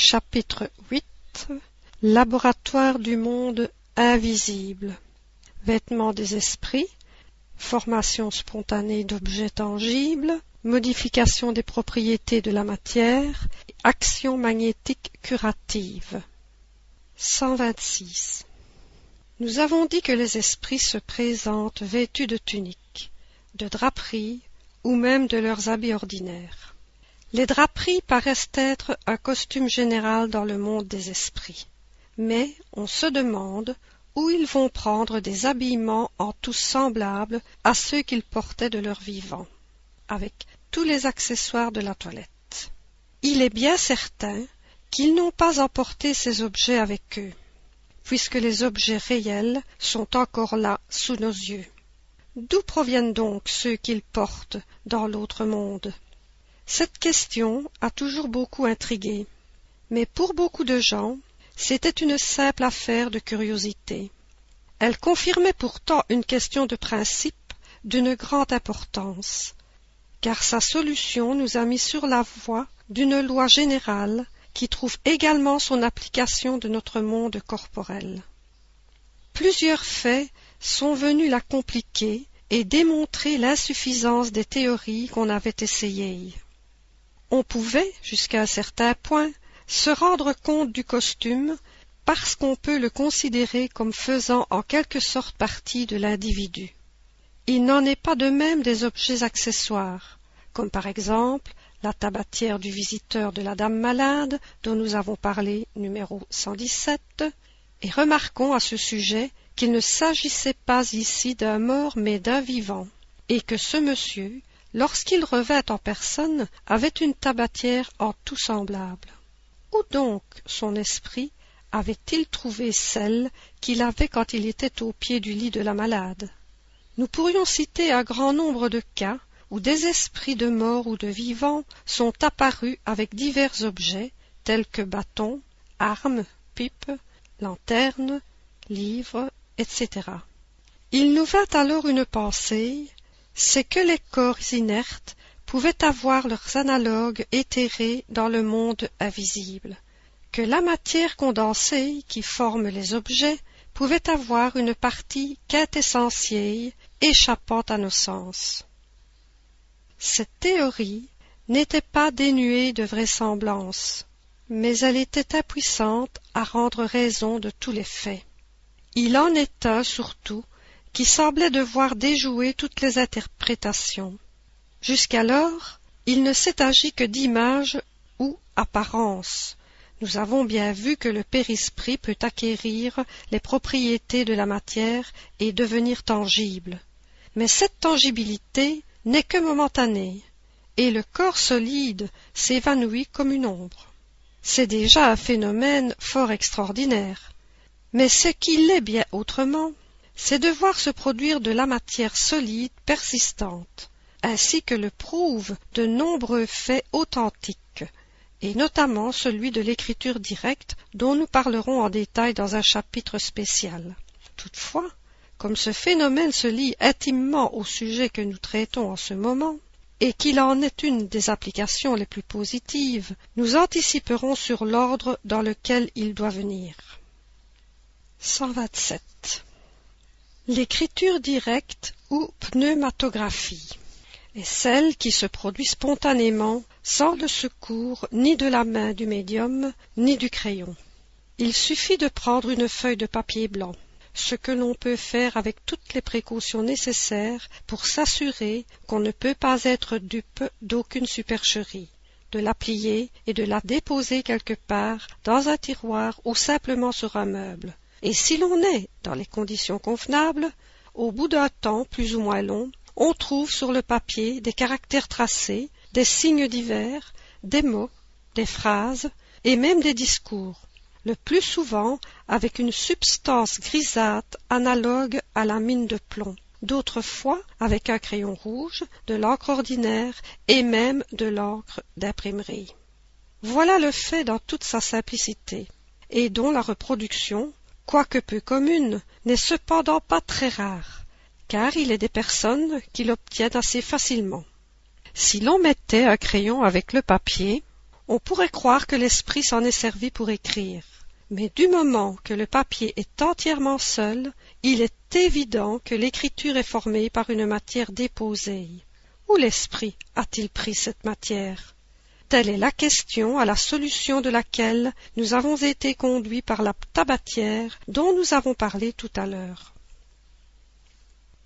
Chapitre 8 Laboratoire du monde invisible. Vêtements des esprits. Formation spontanée d'objets tangibles. Modification des propriétés de la matière. Action magnétique curative. 126 Nous avons dit que les esprits se présentent vêtus de tuniques, de draperies ou même de leurs habits ordinaires. Les draperies paraissent être un costume général dans le monde des esprits. Mais on se demande où ils vont prendre des habillements en tout semblables à ceux qu'ils portaient de leur vivant, avec tous les accessoires de la toilette. Il est bien certain qu'ils n'ont pas emporté ces objets avec eux, puisque les objets réels sont encore là sous nos yeux. D'où proviennent donc ceux qu'ils portent dans l'autre monde? Cette question a toujours beaucoup intrigué, mais pour beaucoup de gens, c'était une simple affaire de curiosité. Elle confirmait pourtant une question de principe d'une grande importance, car sa solution nous a mis sur la voie d'une loi générale qui trouve également son application de notre monde corporel. Plusieurs faits sont venus la compliquer et démontrer l'insuffisance des théories qu'on avait essayées on pouvait, jusqu'à un certain point, se rendre compte du costume parce qu'on peut le considérer comme faisant en quelque sorte partie de l'individu. Il n'en est pas de même des objets accessoires, comme par exemple la tabatière du visiteur de la dame malade dont nous avons parlé numéro 117, et remarquons à ce sujet qu'il ne s'agissait pas ici d'un mort mais d'un vivant, et que ce monsieur lorsqu'il revint en personne, avait une tabatière en tout semblable. Où donc son esprit avait-il trouvé celle qu'il avait quand il était au pied du lit de la malade? Nous pourrions citer un grand nombre de cas où des esprits de morts ou de vivants sont apparus avec divers objets, tels que bâtons, armes, pipes, lanternes, livres, etc. Il nous vint alors une pensée c'est que les corps inertes pouvaient avoir leurs analogues éthérés dans le monde invisible, que la matière condensée qui forme les objets pouvait avoir une partie quintessentielle échappant à nos sens. Cette théorie n'était pas dénuée de vraisemblance, mais elle était impuissante à rendre raison de tous les faits. Il en un surtout qui semblait devoir déjouer toutes les interprétations. Jusqu'alors, il ne s'est agi que d'images ou apparences. Nous avons bien vu que le périsprit peut acquérir les propriétés de la matière et devenir tangible. Mais cette tangibilité n'est que momentanée, et le corps solide s'évanouit comme une ombre. C'est déjà un phénomène fort extraordinaire. Mais ce qu'il est bien autrement, c'est de voir se produire de la matière solide persistante, ainsi que le prouvent de nombreux faits authentiques, et notamment celui de l'écriture directe dont nous parlerons en détail dans un chapitre spécial. Toutefois, comme ce phénomène se lie intimement au sujet que nous traitons en ce moment, et qu'il en est une des applications les plus positives, nous anticiperons sur l'ordre dans lequel il doit venir. 127. L'écriture directe ou pneumatographie est celle qui se produit spontanément sans le secours ni de la main du médium ni du crayon. Il suffit de prendre une feuille de papier blanc, ce que l'on peut faire avec toutes les précautions nécessaires pour s'assurer qu'on ne peut pas être dupe d'aucune supercherie, de la plier et de la déposer quelque part dans un tiroir ou simplement sur un meuble, et si l'on est dans les conditions convenables, au bout d'un temps plus ou moins long, on trouve sur le papier des caractères tracés, des signes divers, des mots, des phrases et même des discours, le plus souvent avec une substance grisâtre analogue à la mine de plomb, d'autres fois avec un crayon rouge, de l'encre ordinaire et même de l'encre d'imprimerie. Voilà le fait dans toute sa simplicité, et dont la reproduction, quoique peu commune, n'est cependant pas très rare, car il est des personnes qui l'obtiennent assez facilement. Si l'on mettait un crayon avec le papier, On pourrait croire que l'esprit s'en est servi pour écrire. Mais du moment que le papier est entièrement seul, il est évident que l'écriture est formée par une matière déposée. Où l'esprit a-t-il pris cette matière? Telle est la question à la solution de laquelle nous avons été conduits par la tabatière dont nous avons parlé tout à l'heure.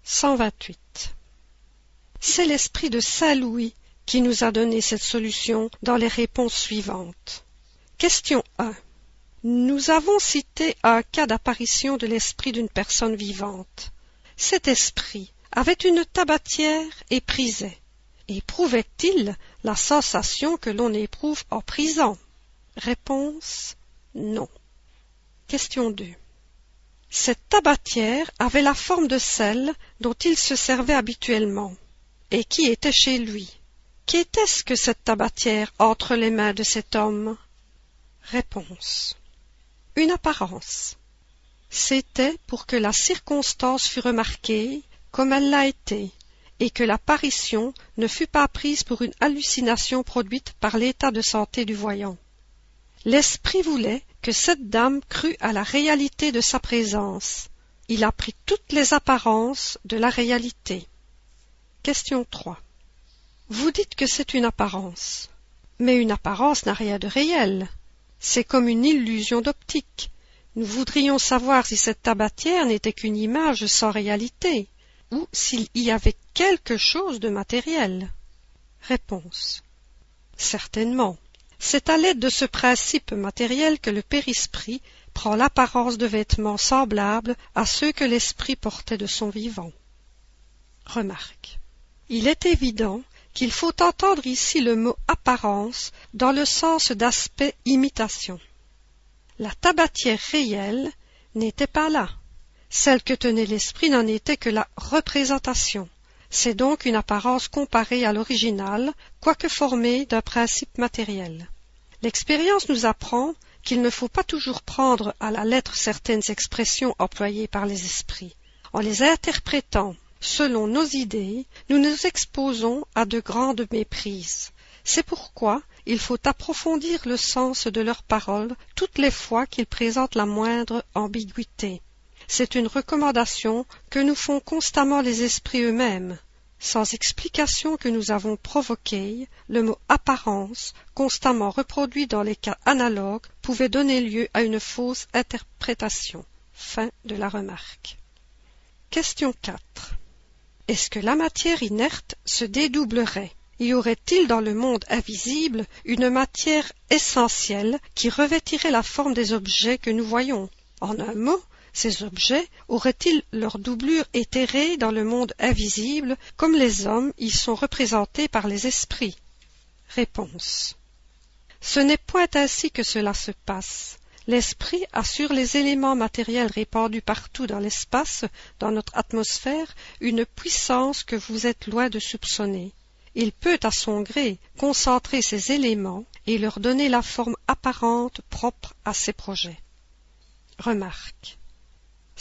128. C'est l'esprit de Saint Louis qui nous a donné cette solution dans les réponses suivantes. Question 1. Nous avons cité un cas d'apparition de l'esprit d'une personne vivante. Cet esprit avait une tabatière et prisait. Éprouvait-il la sensation que l'on éprouve en prison? Réponse non. Question 2. Cette tabatière avait la forme de celle dont il se servait habituellement, et qui était chez lui? Qu'était-ce que cette tabatière entre les mains de cet homme? Réponse une apparence. C'était pour que la circonstance fût remarquée comme elle l'a été, et que l'apparition ne fût pas prise pour une hallucination produite par l'état de santé du voyant. L'esprit voulait que cette dame crût à la réalité de sa présence. Il a pris toutes les apparences de la réalité. Question 3. Vous dites que c'est une apparence. Mais une apparence n'a rien de réel. C'est comme une illusion d'optique. Nous voudrions savoir si cette tabatière n'était qu'une image sans réalité, ou s'il y avait quelque chose de matériel? Réponse. Certainement. C'est à l'aide de ce principe matériel que le périsprit prend l'apparence de vêtements semblables à ceux que l'esprit portait de son vivant. Remarque. Il est évident qu'il faut entendre ici le mot apparence dans le sens d'aspect imitation. La tabatière réelle n'était pas là. Celle que tenait l'esprit n'en était que la représentation. C'est donc une apparence comparée à l'original, quoique formée d'un principe matériel. L'expérience nous apprend qu'il ne faut pas toujours prendre à la lettre certaines expressions employées par les esprits. En les interprétant selon nos idées, nous nous exposons à de grandes méprises. C'est pourquoi il faut approfondir le sens de leurs paroles toutes les fois qu'ils présentent la moindre ambiguïté. C'est une recommandation que nous font constamment les esprits eux-mêmes. Sans explication que nous avons provoquée, le mot apparence, constamment reproduit dans les cas analogues, pouvait donner lieu à une fausse interprétation. Question 4. Est-ce que la matière inerte se dédoublerait? Y aurait-il dans le monde invisible une matière essentielle qui revêtirait la forme des objets que nous voyons? En un mot, ces objets auraient-ils leur doublure éthérée dans le monde invisible comme les hommes y sont représentés par les esprits? Réponse. Ce n'est point ainsi que cela se passe. L'esprit a sur les éléments matériels répandus partout dans l'espace, dans notre atmosphère, une puissance que vous êtes loin de soupçonner. Il peut, à son gré, concentrer ces éléments et leur donner la forme apparente propre à ses projets. Remarque.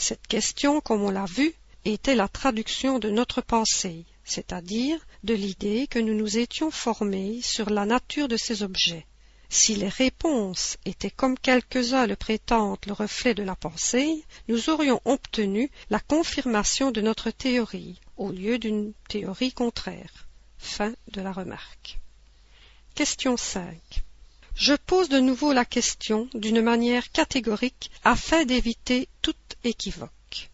Cette question, comme on l'a vu, était la traduction de notre pensée, c'est-à-dire de l'idée que nous nous étions formés sur la nature de ces objets. Si les réponses étaient comme quelques-uns le prétendent le reflet de la pensée, nous aurions obtenu la confirmation de notre théorie, au lieu d'une théorie contraire. Fin de la remarque. Question 5. Je pose de nouveau la question d'une manière catégorique afin d'éviter toute équivoque.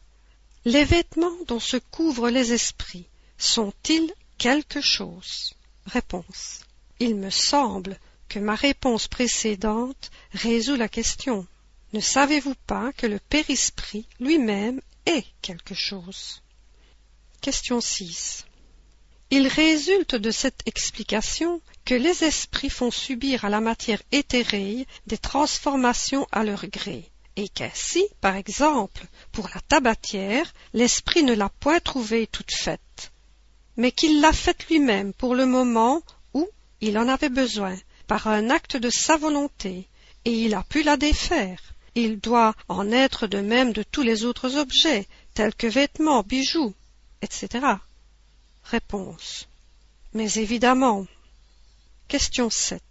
Les vêtements dont se couvrent les esprits sont-ils quelque chose? Réponse. Il me semble que ma réponse précédente résout la question. Ne savez-vous pas que le périsprit lui-même est quelque chose? Question 6. Il résulte de cette explication que les esprits font subir à la matière éthérée des transformations à leur gré, et qu'ainsi, par exemple, pour la tabatière, l'esprit ne l'a point trouvée toute faite, mais qu'il l'a faite lui-même pour le moment où il en avait besoin, par un acte de sa volonté, et il a pu la défaire. Il doit en être de même de tous les autres objets, tels que vêtements, bijoux, etc. Réponse. Mais évidemment. Question 7.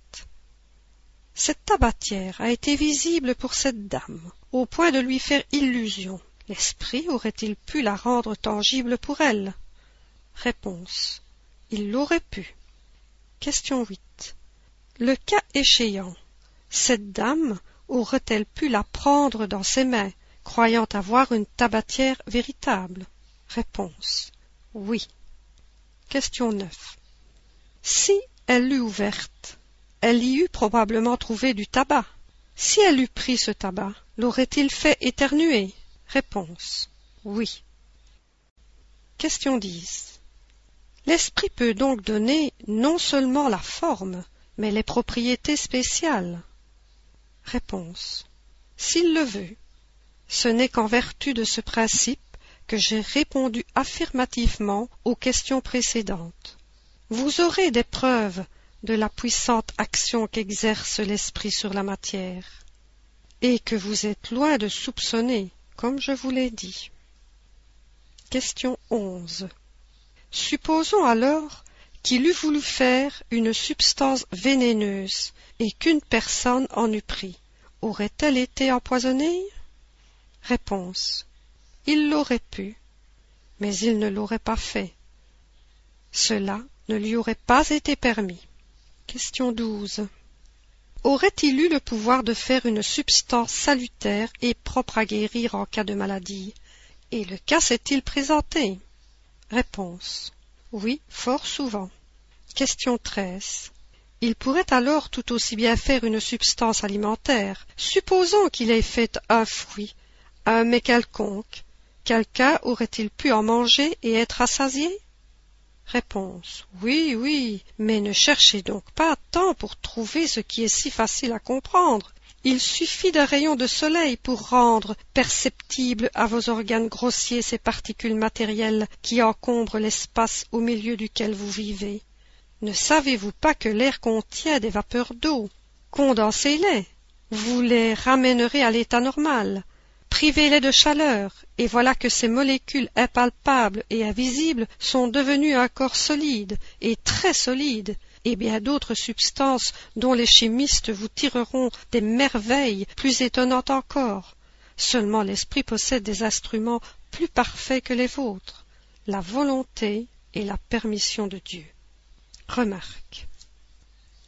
Cette tabatière a été visible pour cette dame, au point de lui faire illusion. L'esprit aurait-il pu la rendre tangible pour elle? Réponse. Il l'aurait pu. Question 8. Le cas échéant, cette dame aurait-elle pu la prendre dans ses mains, croyant avoir une tabatière véritable? Réponse. Oui. Question 9. Si elle l'eût ouverte, elle y eût probablement trouvé du tabac. Si elle eût pris ce tabac, l'aurait-il fait éternuer? Réponse. Oui. Question 10. L'esprit peut donc donner non seulement la forme, mais les propriétés spéciales. Réponse. S'il le veut. Ce n'est qu'en vertu de ce principe que j'ai répondu affirmativement aux questions précédentes. Vous aurez des preuves de la puissante action qu'exerce l'esprit sur la matière, et que vous êtes loin de soupçonner, comme je vous l'ai dit. Question 11. Supposons alors qu'il eût voulu faire une substance vénéneuse et qu'une personne en eût pris. Aurait-elle été empoisonnée? Réponse. Il l'aurait pu, mais il ne l'aurait pas fait. Cela ne lui aurait pas été permis. Question 12. Aurait-il eu le pouvoir de faire une substance salutaire et propre à guérir en cas de maladie? Et le cas s'est-il présenté? Réponse. Oui, fort souvent. Question 13. Il pourrait alors tout aussi bien faire une substance alimentaire. Supposons qu'il ait fait un fruit, un mets quelconque. Quelqu'un aurait-il pu en manger et être assasié. Oui, oui, mais ne cherchez donc pas tant pour trouver ce qui est si facile à comprendre. Il suffit d'un rayon de soleil pour rendre perceptibles à vos organes grossiers ces particules matérielles qui encombrent l'espace au milieu duquel vous vivez. Ne savez-vous pas que l'air contient des vapeurs d'eau? Condensez-les. Vous les ramènerez à l'état normal privez-les de chaleur, et voilà que ces molécules impalpables et invisibles sont devenues un corps solide, et très solide, et bien d'autres substances dont les chimistes vous tireront des merveilles plus étonnantes encore. Seulement l'esprit possède des instruments plus parfaits que les vôtres, la volonté et la permission de Dieu. Remarque.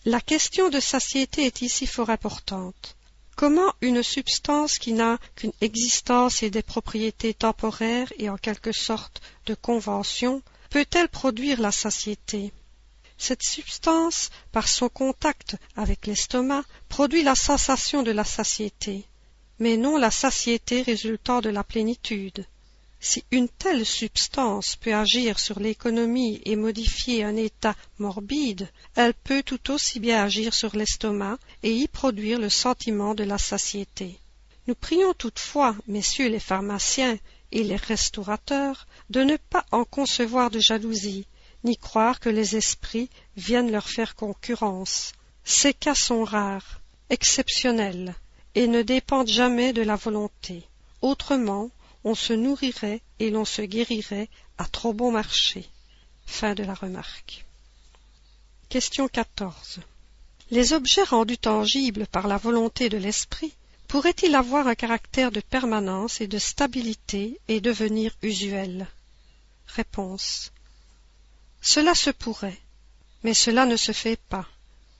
La question de satiété est ici fort importante. Comment une substance qui n'a qu'une existence et des propriétés temporaires et en quelque sorte de convention peut-elle produire la satiété? Cette substance, par son contact avec l'estomac, produit la sensation de la satiété, mais non la satiété résultant de la plénitude. Si une telle substance peut agir sur l'économie et modifier un état morbide, elle peut tout aussi bien agir sur l'estomac et y produire le sentiment de la satiété. Nous prions toutefois, messieurs les pharmaciens et les restaurateurs, de ne pas en concevoir de jalousie, ni croire que les esprits viennent leur faire concurrence. Ces cas sont rares, exceptionnels, et ne dépendent jamais de la volonté. Autrement, on se nourrirait et l'on se guérirait à trop bon marché. Question 14. Les objets rendus tangibles par la volonté de l'esprit pourraient-ils avoir un caractère de permanence et de stabilité et devenir usuels? Réponse. Cela se pourrait, mais cela ne se fait pas.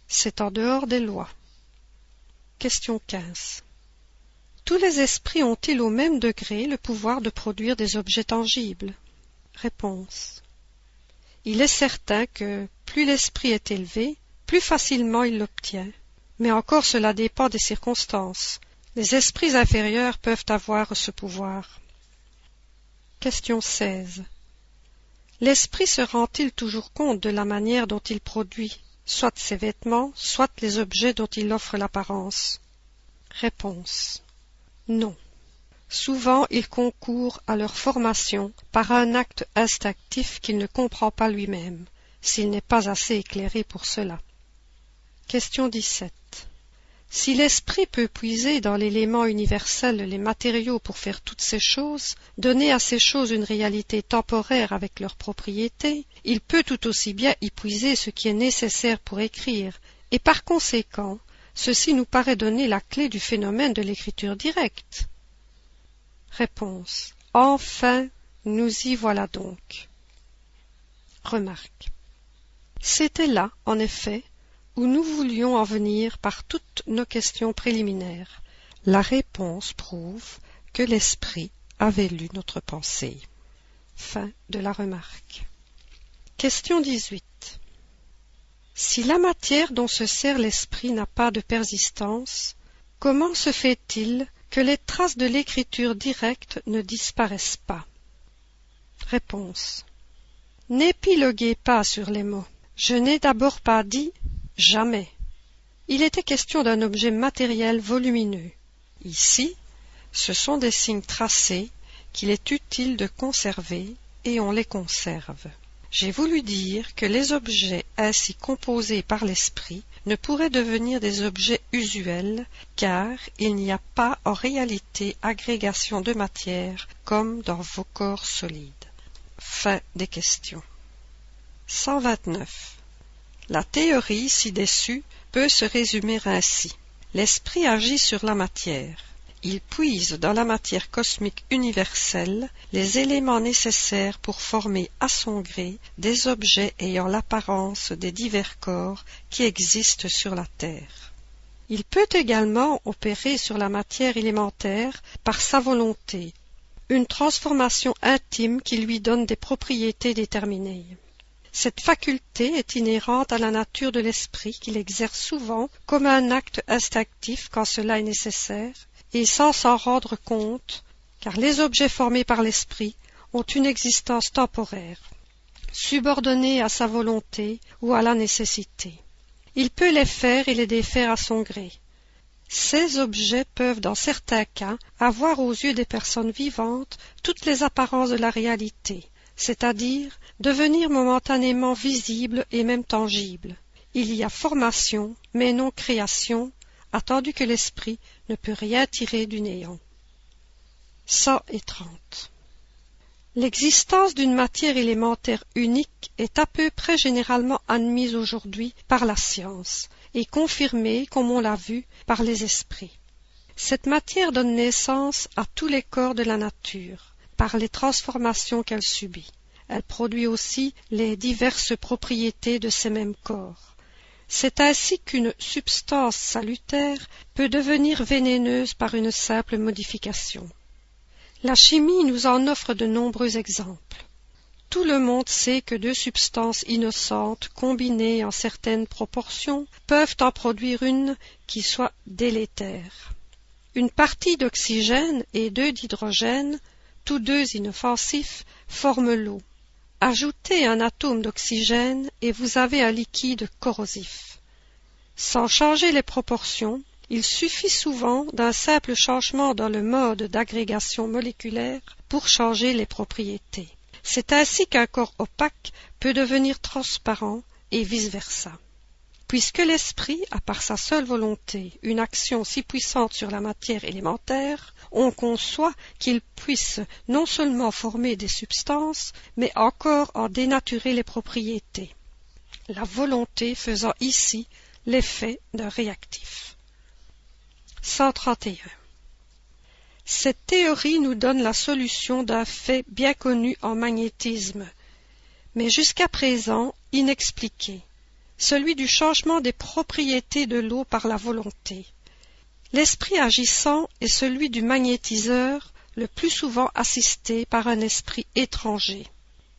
C'est en dehors des lois. Question 15. Tous les esprits ont-ils au même degré le pouvoir de produire des objets tangibles? Réponse. Il est certain que plus l'esprit est élevé, plus facilement il l'obtient. Mais encore cela dépend des circonstances. Les esprits inférieurs peuvent avoir ce pouvoir. Question 16. L'esprit se rend-il toujours compte de la manière dont il produit, soit ses vêtements, soit les objets dont il offre l'apparence? Réponse. Non. Souvent il concourt à leur formation par un acte instinctif qu'il ne comprend pas lui-même, s'il n'est pas assez éclairé pour cela. Question 17. Si l'esprit peut puiser dans l'élément universel les matériaux pour faire toutes ces choses, donner à ces choses une réalité temporaire avec leurs propriétés, il peut tout aussi bien y puiser ce qui est nécessaire pour écrire, et par conséquent ceci nous paraît donner la clé du phénomène de l'écriture directe. Réponse. Enfin, nous y voilà donc. Remarque. C'était là, en effet, où nous voulions en venir par toutes nos questions préliminaires. La réponse prouve que l'esprit avait lu notre pensée. Fin de la remarque. Question 18. Si la matière dont se sert l'esprit n'a pas de persistance, comment se fait-il que les traces de l'écriture directe ne disparaissent pas? Réponse. N'épiloguez pas sur les mots. Je n'ai d'abord pas dit jamais. Il était question d'un objet matériel volumineux. Ici, ce sont des signes tracés qu'il est utile de conserver et on les conserve. J'ai voulu dire que les objets ainsi composés par l'esprit ne pourraient devenir des objets usuels, car il n'y a pas en réalité agrégation de matière comme dans vos corps solides. Fin des questions. 129. La théorie ci-dessus peut se résumer ainsi. L'esprit agit sur la matière. Il puise dans la matière cosmique universelle les éléments nécessaires pour former à son gré des objets ayant l'apparence des divers corps qui existent sur la Terre. Il peut également opérer sur la matière élémentaire par sa volonté, une transformation intime qui lui donne des propriétés déterminées. Cette faculté est inhérente à la nature de l'esprit qu'il exerce souvent comme un acte instinctif quand cela est nécessaire, et sans s'en rendre compte, car les objets formés par l'esprit ont une existence temporaire, subordonnée à sa volonté ou à la nécessité. Il peut les faire et les défaire à son gré. Ces objets peuvent, dans certains cas, avoir aux yeux des personnes vivantes toutes les apparences de la réalité, c'est-à-dire devenir momentanément visibles et même tangibles. Il y a formation, mais non création, attendu que l'esprit ne peut rien tirer du néant. trente. L'existence d'une matière élémentaire unique est à peu près généralement admise aujourd'hui par la science et confirmée, comme on l'a vu, par les esprits. Cette matière donne naissance à tous les corps de la nature, par les transformations qu'elle subit. Elle produit aussi les diverses propriétés de ces mêmes corps. C'est ainsi qu'une substance salutaire peut devenir vénéneuse par une simple modification. La chimie nous en offre de nombreux exemples. Tout le monde sait que deux substances innocentes combinées en certaines proportions peuvent en produire une qui soit délétère. Une partie d'oxygène et deux d'hydrogène, tous deux inoffensifs, forment l'eau. Ajoutez un atome d'oxygène et vous avez un liquide corrosif. Sans changer les proportions, il suffit souvent d'un simple changement dans le mode d'agrégation moléculaire pour changer les propriétés. C'est ainsi qu'un corps opaque peut devenir transparent et vice-versa. Puisque l'esprit a par sa seule volonté une action si puissante sur la matière élémentaire, on conçoit qu'il puisse non seulement former des substances, mais encore en dénaturer les propriétés, la volonté faisant ici l'effet d'un réactif. 131. Cette théorie nous donne la solution d'un fait bien connu en magnétisme, mais jusqu'à présent inexpliqué celui du changement des propriétés de l'eau par la volonté. L'esprit agissant est celui du magnétiseur, le plus souvent assisté par un esprit étranger.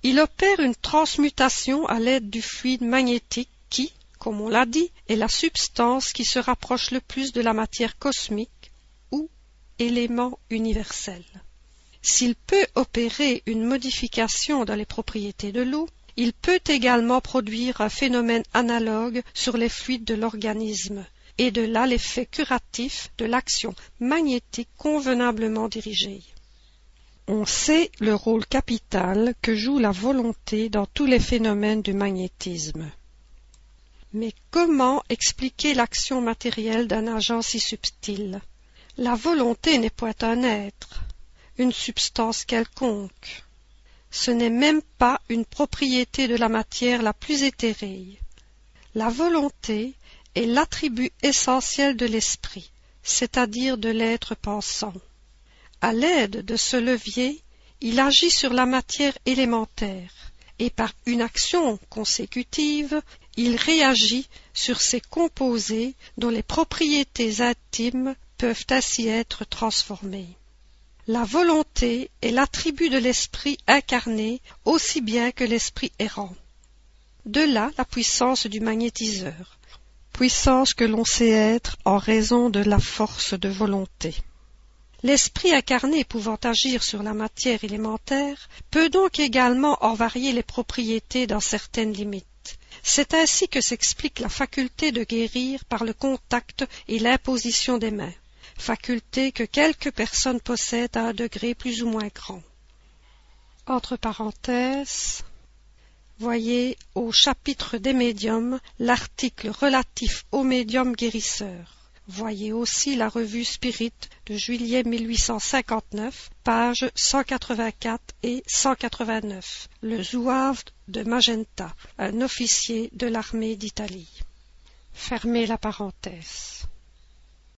Il opère une transmutation à l'aide du fluide magnétique qui, comme on l'a dit, est la substance qui se rapproche le plus de la matière cosmique ou élément universel. S'il peut opérer une modification dans les propriétés de l'eau, il peut également produire un phénomène analogue sur les fluides de l'organisme, et de là l'effet curatif de l'action magnétique convenablement dirigée. On sait le rôle capital que joue la volonté dans tous les phénomènes du magnétisme. Mais comment expliquer l'action matérielle d'un agent si subtil? La volonté n'est point un être, une substance quelconque ce n'est même pas une propriété de la matière la plus éthérée. La volonté est l'attribut essentiel de l'esprit, c'est-à-dire de l'être pensant. À l'aide de ce levier, il agit sur la matière élémentaire, et par une action consécutive, il réagit sur ses composés dont les propriétés intimes peuvent ainsi être transformées. La volonté est l'attribut de l'esprit incarné aussi bien que l'esprit errant. De là la puissance du magnétiseur, puissance que l'on sait être en raison de la force de volonté. L'esprit incarné pouvant agir sur la matière élémentaire peut donc également en varier les propriétés dans certaines limites. C'est ainsi que s'explique la faculté de guérir par le contact et l'imposition des mains, faculté que quelques personnes possèdent à un degré plus ou moins grand. Voyez au chapitre des médiums l'article relatif aux médiums guérisseurs. Voyez aussi la revue Spirit de juillet 1859, pages 184 et 189. Le zouave de Magenta, un officier de l'armée d'Italie. Fermez la parenthèse.